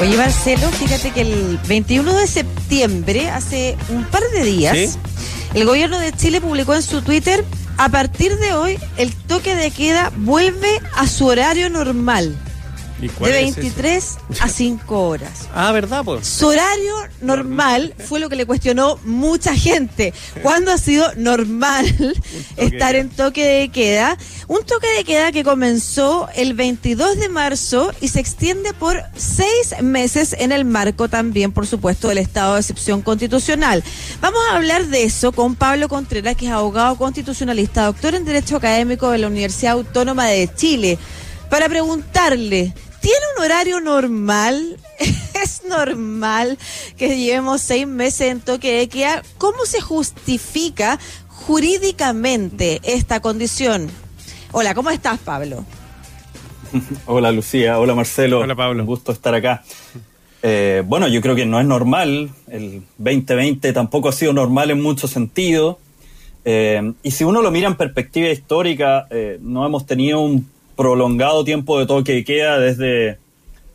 Oye, Marcelo, fíjate que el 21 de septiembre, hace un par de días, el gobierno de Chile publicó en su Twitter, a partir de hoy, el toque de queda vuelve a su horario normal de 23 a 5 horas. Ah, ¿verdad? Pues? Su horario normal fue lo que le cuestionó mucha gente. ¿Cuándo ha sido normal estar en toque de queda? Un toque de queda que comenzó el 22 de marzo y se extiende por seis meses en el marco también, por supuesto, del estado de excepción constitucional. Vamos a hablar de eso con Pablo Contreras, que es abogado constitucionalista, doctor en Derecho Académico de la Universidad Autónoma de Chile, para preguntarle ¿Tiene un horario normal? ¿Es normal que llevemos seis meses en toque de queda? ¿Cómo se justifica jurídicamente esta condición? Hola, ¿cómo estás, Pablo? Hola, Lucía. Hola, Marcelo. Hola, Pablo. Un gusto estar acá. Eh, bueno, yo creo que no es normal. El 2020 tampoco ha sido normal en muchos sentidos. Eh, y si uno lo mira en perspectiva histórica, eh, no hemos tenido un prolongado tiempo de toque de queda desde,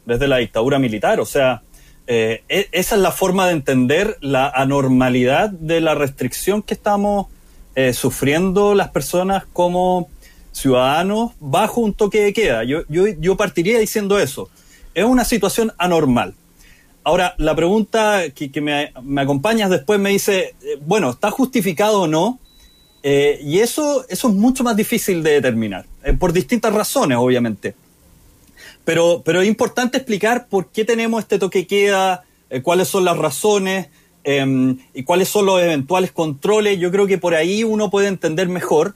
desde la dictadura militar. O sea, eh, e, esa es la forma de entender la anormalidad de la restricción que estamos eh, sufriendo las personas como ciudadanos bajo un toque de queda. Yo, yo, yo partiría diciendo eso. Es una situación anormal. Ahora, la pregunta que, que me, me, acompañas después me dice, eh, bueno, ¿está justificado o no? Y eso, eso es mucho más difícil de determinar, por distintas razones, obviamente. Pero, pero es importante explicar por qué tenemos este toque queda, eh, cuáles son las razones em, y cuáles son los eventuales controles. Yo creo que por ahí uno puede entender mejor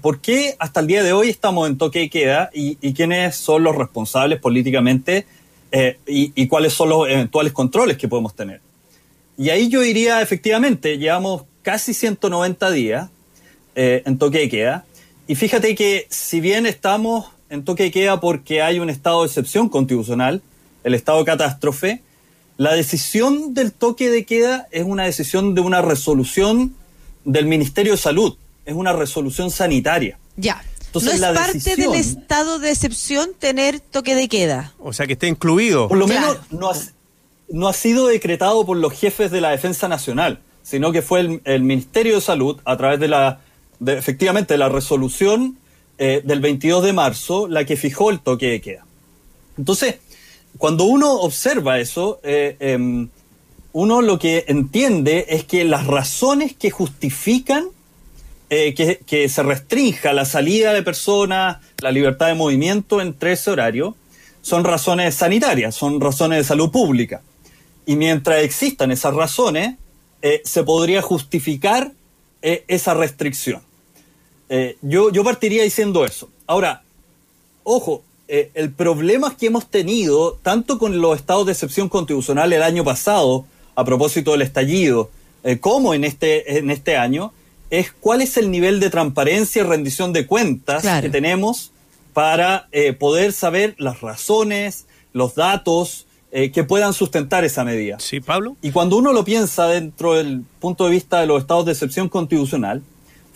por qué hasta el día de hoy estamos en toque de queda y, quiénes son los responsables políticamente y, y cuáles son los eventuales controles que podemos tener. Y ahí yo diría, efectivamente, llevamos casi 190 días eh, en toque de queda. Y fíjate que si bien estamos en toque de queda porque hay un estado de excepción constitucional, el estado de catástrofe, la decisión del toque de queda es una decisión de una resolución del Ministerio de Salud, es una resolución sanitaria. Ya. Entonces, no es parte del estado de excepción tener toque de queda. O sea, que esté incluido. Por lo menos no ha, no ha sido decretado por los jefes de la Defensa Nacional, sino que fue el, el Ministerio de Salud, a través de la efectivamente la resolución eh, del 22 de marzo la que fijó el toque de queda. Entonces, cuando uno observa eso, eh, eh, uno lo que entiende es que las razones que justifican eh, que, que, se restrinja la salida de personas, la libertad de movimiento entre ese horario, son razones sanitarias, son razones de salud pública. Y mientras existan esas razones, se podría justificar esa restricción. Eh, yo, yo partiría diciendo eso. Ahora, ojo, eh, el problema que hemos tenido, tanto con los estados de excepción constitucional el año pasado, a propósito del estallido, eh, como en este, en este año, es cuál es el nivel de transparencia y rendición de cuentas claro. que tenemos para eh, poder saber las razones, los datos eh, que puedan sustentar esa medida. Sí, Pablo. Y cuando uno lo piensa dentro del punto de vista de los estados de excepción constitucional,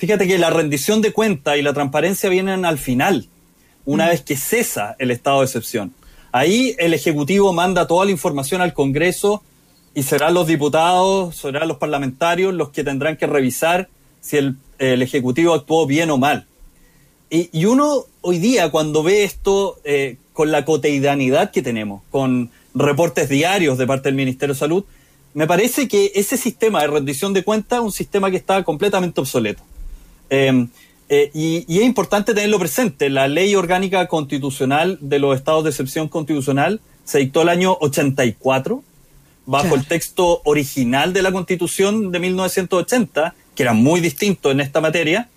Fíjate que la rendición de cuenta y la transparencia vienen al final, una mm. vez que cesa el estado de excepción. Ahí el Ejecutivo manda toda la información al Congreso y serán los diputados, serán los parlamentarios los que tendrán que revisar si el, el Ejecutivo actuó bien o mal. Y, y, uno hoy día cuando ve esto eh, con la cotidianidad que tenemos, con reportes diarios de parte del Ministerio de Salud, me parece que ese sistema de rendición de cuentas es un sistema que está completamente obsoleto. Eh, eh, y, y, es importante tenerlo presente. La ley orgánica constitucional de los estados de excepción constitucional se dictó el año 84, bajo claro. el texto original de la constitución de 1980, que era muy distinto en esta materia,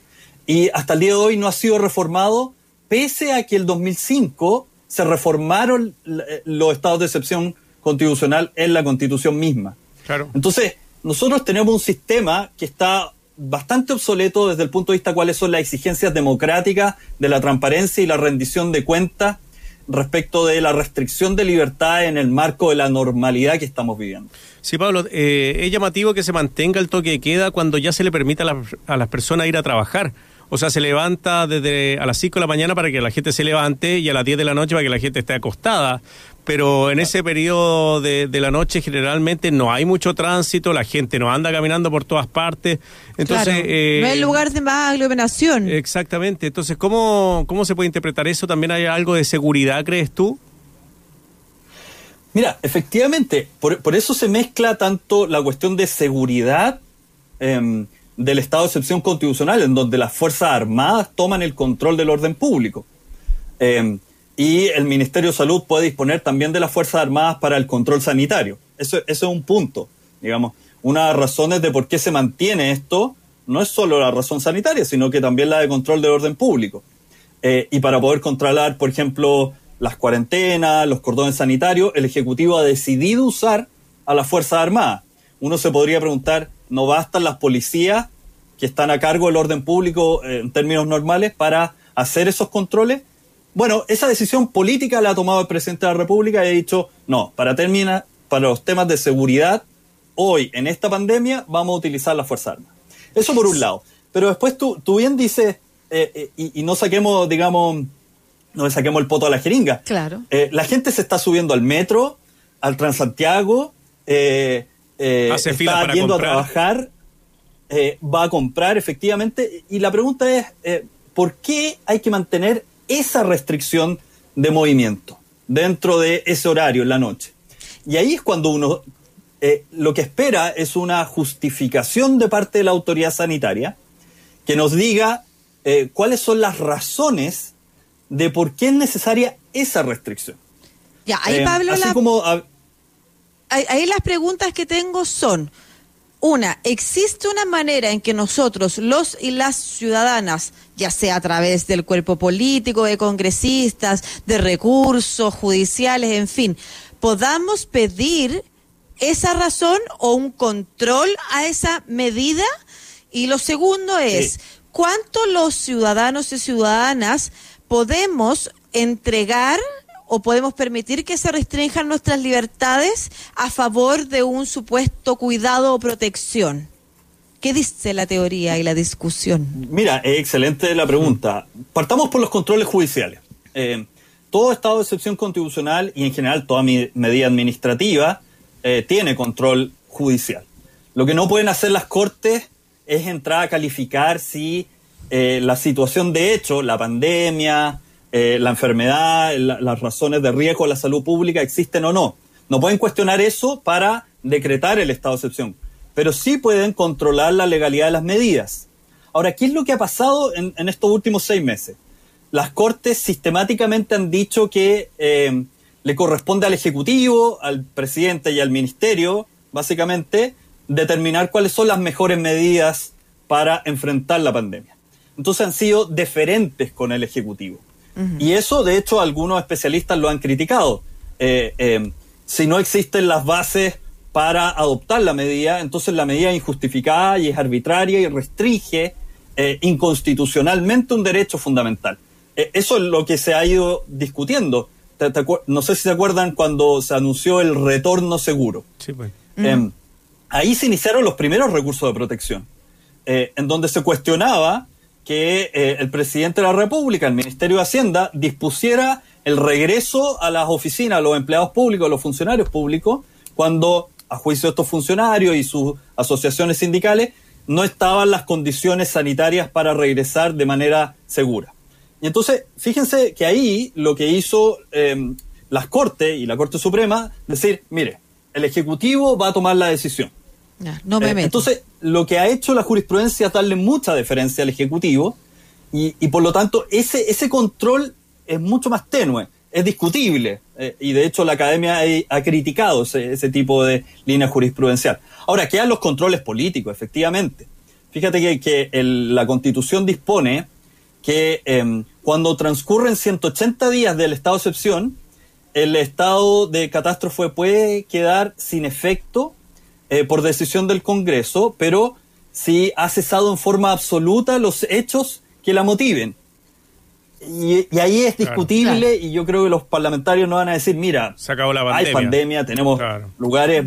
y hasta el día de hoy no ha sido reformado, pese a que el 2005 se reformaron los estados de excepción constitucional en la constitución misma. Claro. Entonces, nosotros tenemos un sistema que está bastante obsoleto desde el punto de vista cuáles son las exigencias democráticas de la transparencia y la rendición de cuentas respecto de la restricción de libertad en el marco de la normalidad que estamos viviendo. Sí, Pablo, eh, es llamativo que se mantenga el toque de queda cuando ya se le permita a, la, a las personas ir a trabajar. O sea, se levanta desde a las 5 de la mañana para que la gente se levante y a las 10 de la noche para que la gente esté acostada. Pero en ese periodo de, la noche generalmente no hay mucho tránsito, la gente no anda caminando por todas partes. Entonces, eh, no hay lugar de más aglomeración. Exactamente. Entonces, ¿cómo, ¿cómo se puede interpretar eso? ¿También hay algo de seguridad, crees tú? Mira, efectivamente, por, eso se mezcla tanto la cuestión de seguridad em, del estado de excepción constitucional, en donde las Fuerzas Armadas toman el control del orden público. Em, y el Ministerio de Salud puede disponer también de las Fuerzas Armadas para el control sanitario. Eso, es un punto, digamos. Una de las razones de por qué se mantiene esto no es solo la razón sanitaria, sino que también la de control del orden público. Eh, y para poder controlar, por ejemplo, las cuarentenas, los cordones sanitarios, el Ejecutivo ha decidido usar a las Fuerzas Armadas. Uno se podría preguntar, ¿no bastan las policías que están a cargo del orden público eh, en términos normales para hacer esos controles? Bueno, esa decisión política la ha tomado el presidente de la República y ha dicho, no, para terminar, para los temas de seguridad, hoy en esta pandemia vamos a utilizar las Fuerzas Armadas. Eso por un lado. Pero después tú, tú bien dices, eh, eh, y, no saquemos, digamos, no le saquemos el poto a la jeringa. Claro. Eh, la gente se está subiendo al metro, al Transantiago, eh, Hace está yendo a trabajar, va a comprar efectivamente. Y la pregunta es, ¿por qué hay que mantener esa restricción de movimiento dentro de ese horario en la noche. Y ahí es cuando uno eh, lo que espera es una justificación de parte de la autoridad sanitaria que nos diga eh, cuáles son las razones de por qué es necesaria esa restricción. Ya, ahí eh, Pablo, como, ahí las preguntas que tengo son, una, ¿existe una manera en que nosotros, los y las ciudadanas, ya sea a través del cuerpo político, de congresistas, de recursos judiciales, en fin, podamos pedir esa razón o un control a esa medida? Y lo segundo es, ¿cuánto los ciudadanos y ciudadanas podemos entregar o podemos permitir que se restrinjan nuestras libertades a favor de un supuesto cuidado o protección? ¿Qué dice la teoría y la discusión? Mira, es excelente la pregunta. Partamos por los controles judiciales. Eh, todo estado de excepción constitucional y en general toda medida administrativa eh, tiene control judicial. Lo que no pueden hacer las cortes es entrar a calificar si eh, la situación de hecho, la pandemia, eh, la enfermedad, las razones de riesgo a la salud pública existen o no. No pueden cuestionar eso para decretar el estado de excepción, pero sí pueden controlar la legalidad de las medidas. Ahora, ¿qué es lo que ha pasado en, estos últimos seis meses? Las Cortes sistemáticamente han dicho que eh, le corresponde al Ejecutivo, al presidente y al Ministerio, básicamente, determinar cuáles son las mejores medidas para enfrentar la pandemia. Entonces han sido deferentes con el Ejecutivo. Y eso, de hecho, algunos especialistas lo han criticado. Eh, eh, si no existen las bases para adoptar la medida, entonces la medida es injustificada y es arbitraria y restringe eh, inconstitucionalmente un derecho fundamental. eso es lo que se ha ido discutiendo. no sé si se acuerdan cuando se anunció el retorno seguro. Sí, pues. Em, ahí se iniciaron los primeros recursos de protección, en donde se cuestionaba que eh, el presidente de la República, el Ministerio de Hacienda, dispusiera el regreso a las oficinas, a los empleados públicos, a los funcionarios públicos, cuando, a juicio de estos funcionarios y sus asociaciones sindicales, no estaban las condiciones sanitarias para regresar de manera segura. Y entonces, fíjense que ahí lo que hizo em, las Cortes y la Corte Suprema, decir, mire, el Ejecutivo va a tomar la decisión no me eh, Entonces, lo que ha hecho la jurisprudencia es darle mucha deferencia al Ejecutivo y, y por lo tanto ese, ese control es mucho más tenue, es discutible eh, y de hecho la academia ha, criticado ese, tipo de línea jurisprudencial. Ahora, quedan los controles políticos, efectivamente. Fíjate que, que la Constitución dispone que em, cuando transcurren 180 días del estado de excepción, el estado de catástrofe puede quedar sin efecto eh, por decisión del Congreso, pero si ha cesado en forma absoluta los hechos que la motiven. Y, ahí es discutible y yo creo que los parlamentarios no van a decir, mira, hay pandemia, tenemos lugares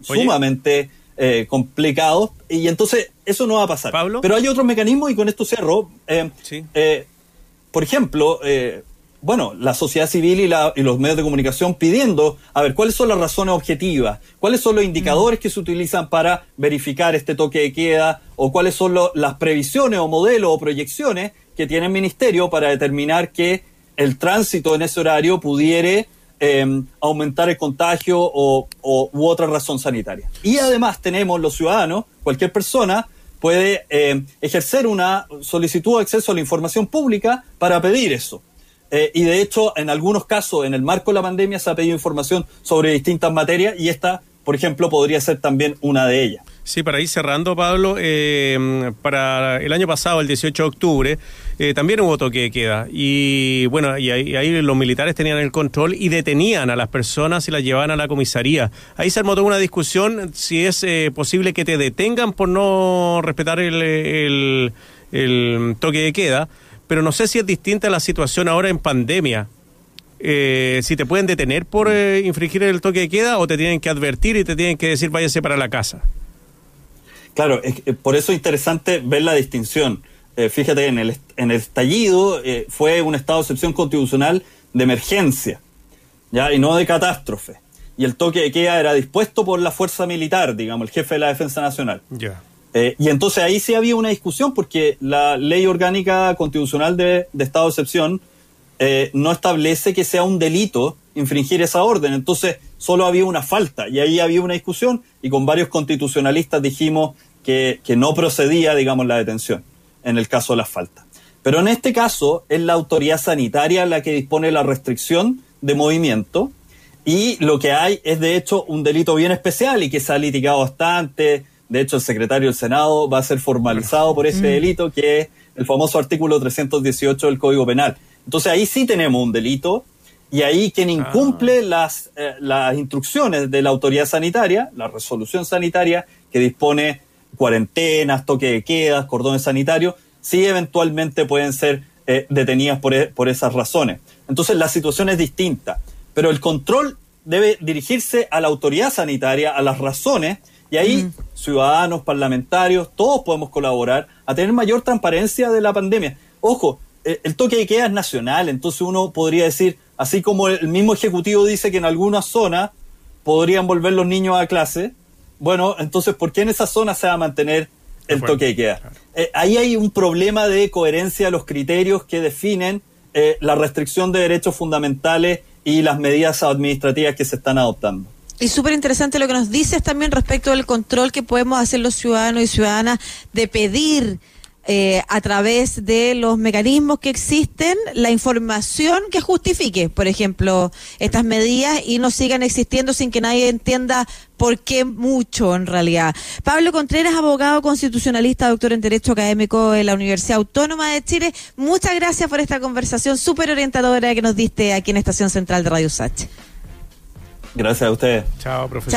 sumamente eh, complicados y entonces eso no va a pasar. Pero hay otro mecanismo y con esto cierro. Eh, por ejemplo, bueno, la sociedad civil y, la, y, los medios de comunicación pidiendo, a ver, cuáles son las razones objetivas, cuáles son los indicadores que se utilizan para verificar este toque de queda, o cuáles son lo, las previsiones o modelos o proyecciones que tiene el ministerio para determinar que el tránsito en ese horario pudiere eh, aumentar el contagio o, o, u otra razón sanitaria. Y además tenemos los ciudadanos, cualquier persona puede eh, ejercer una solicitud de acceso a la información pública para pedir eso. Eh, y de hecho, en algunos casos, en el marco de la pandemia, se ha pedido información sobre distintas materias y esta, por ejemplo, podría ser también una de ellas. Sí, para ir cerrando, Pablo, eh, para el año pasado, el 18 de octubre, eh, también hubo toque de queda. Y bueno, y ahí, ahí, los militares tenían el control y detenían a las personas y las llevaban a la comisaría. Ahí se armó toda una discusión si es eh, posible que te detengan por no respetar el, toque de queda, pero no sé si es distinta la situación ahora en pandemia. Eh, si te pueden detener por eh, infringir el toque de queda o te tienen que advertir y te tienen que decir váyase para la casa. Claro, es, por eso es interesante ver la distinción. Eh, fíjate, en el, en el estallido eh, fue un estado de excepción constitucional de emergencia, ¿ya? y no de catástrofe. Y el toque de queda era dispuesto por la fuerza militar, digamos, el jefe de la Defensa Nacional. Yeah. Eh, y entonces ahí sí había una discusión porque la ley orgánica constitucional de, estado de excepción eh, no establece que sea un delito infringir esa orden. Entonces solo había una falta y ahí había una discusión y con varios constitucionalistas dijimos que, que no procedía, digamos, la detención en el caso de las faltas. Pero en este caso es la autoridad sanitaria la que dispone la restricción de movimiento y lo que hay es de hecho un delito bien especial y que se ha litigado bastante. De hecho, el secretario del Senado va a ser formalizado por ese delito que es el famoso artículo 318 del Código Penal. Entonces ahí sí tenemos un delito y ahí quien incumple ah. las, eh, las instrucciones de la autoridad sanitaria, la resolución sanitaria que dispone cuarentenas, toque de quedas, cordones sanitarios, sí eventualmente pueden ser eh, detenidas por, e, por esas razones. Entonces la situación es distinta, pero el control debe dirigirse a la autoridad sanitaria, a las razones, y ahí mm. ciudadanos, parlamentarios, todos podemos colaborar a tener mayor transparencia de la pandemia. Ojo, eh, el toque de queda es nacional, entonces uno podría decir, así como el mismo Ejecutivo dice que en alguna zona podrían volver los niños a clase, bueno, entonces, ¿por qué en esa zona se va a mantener el toque de queda? Claro. Eh, ahí hay un problema de coherencia de los criterios que definen eh, la restricción de derechos fundamentales y las medidas administrativas que se están adoptando. Y súper interesante lo que nos dices también respecto del control que podemos hacer los ciudadanos y ciudadanas de pedir eh, a través de los mecanismos que existen la información que justifique, por ejemplo, estas medidas y no sigan existiendo sin que nadie entienda por qué mucho en realidad. Pablo Contreras, abogado constitucionalista, doctor en Derecho Académico de la Universidad Autónoma de Chile, muchas gracias por esta conversación súper orientadora que nos diste aquí en Estación Central de Radio Sache. Gracias a ustedes. Chao, profesor.